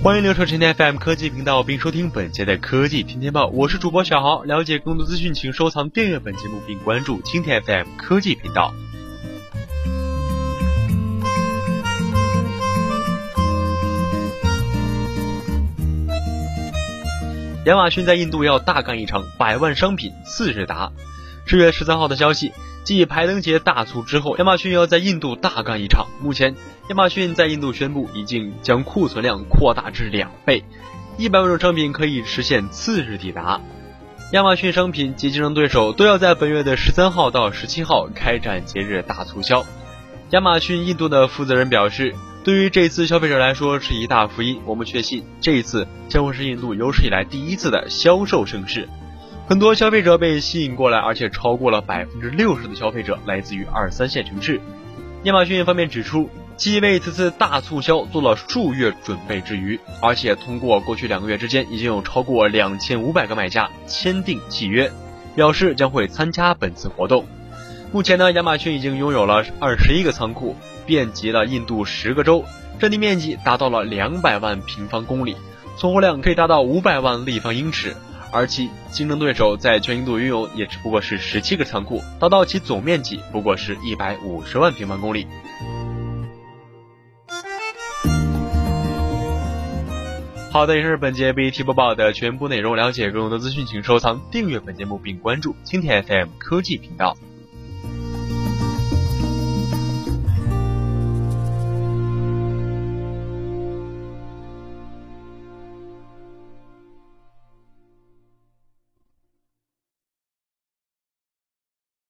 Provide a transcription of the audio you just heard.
欢迎留守今天 FM 科技频道，并收听本节的科技天天报。我是主播小豪。了解更多资讯，请收藏订阅本节目，并关注今天 FM 科技频道。亚马逊在印度要大干一场，百万商品次日达。十月十三号的消息，继排灯节大促之后，亚马逊要在印度大干一场。目前，亚马逊在印度宣布，已经将库存量扩大至两倍，一百万种商品可以实现次日抵达。亚马逊商品及竞争对手都要在本月的十三号到十七号开展节日大促销。亚马逊印度的负责人表示。对于这次消费者来说是一大福音，我们确信这一次将会是印度有史以来第一次的销售盛世，很多消费者被吸引过来，而且超过了百分之六十的消费者来自于二三线城市。亚马逊方面指出，既为此次大促销做了数月准备之余，而且通过过去两个月之间已经有超过两千五百个买家签订契约，表示将会参加本次活动。目前呢，亚马逊已经拥有了二十一个仓库。遍及了印度十个州，占地面积达到了两百万平方公里，存货量可以达到五百万立方英尺，而其竞争对手在全印度拥有也只不过是十七个仓库，达到其总面积不过是一百五十万平方公里。好的，以上是本节 B T 播报的全部内容。了解更多的资讯，请收藏、订阅本节目并关注青田 FM 科技频道。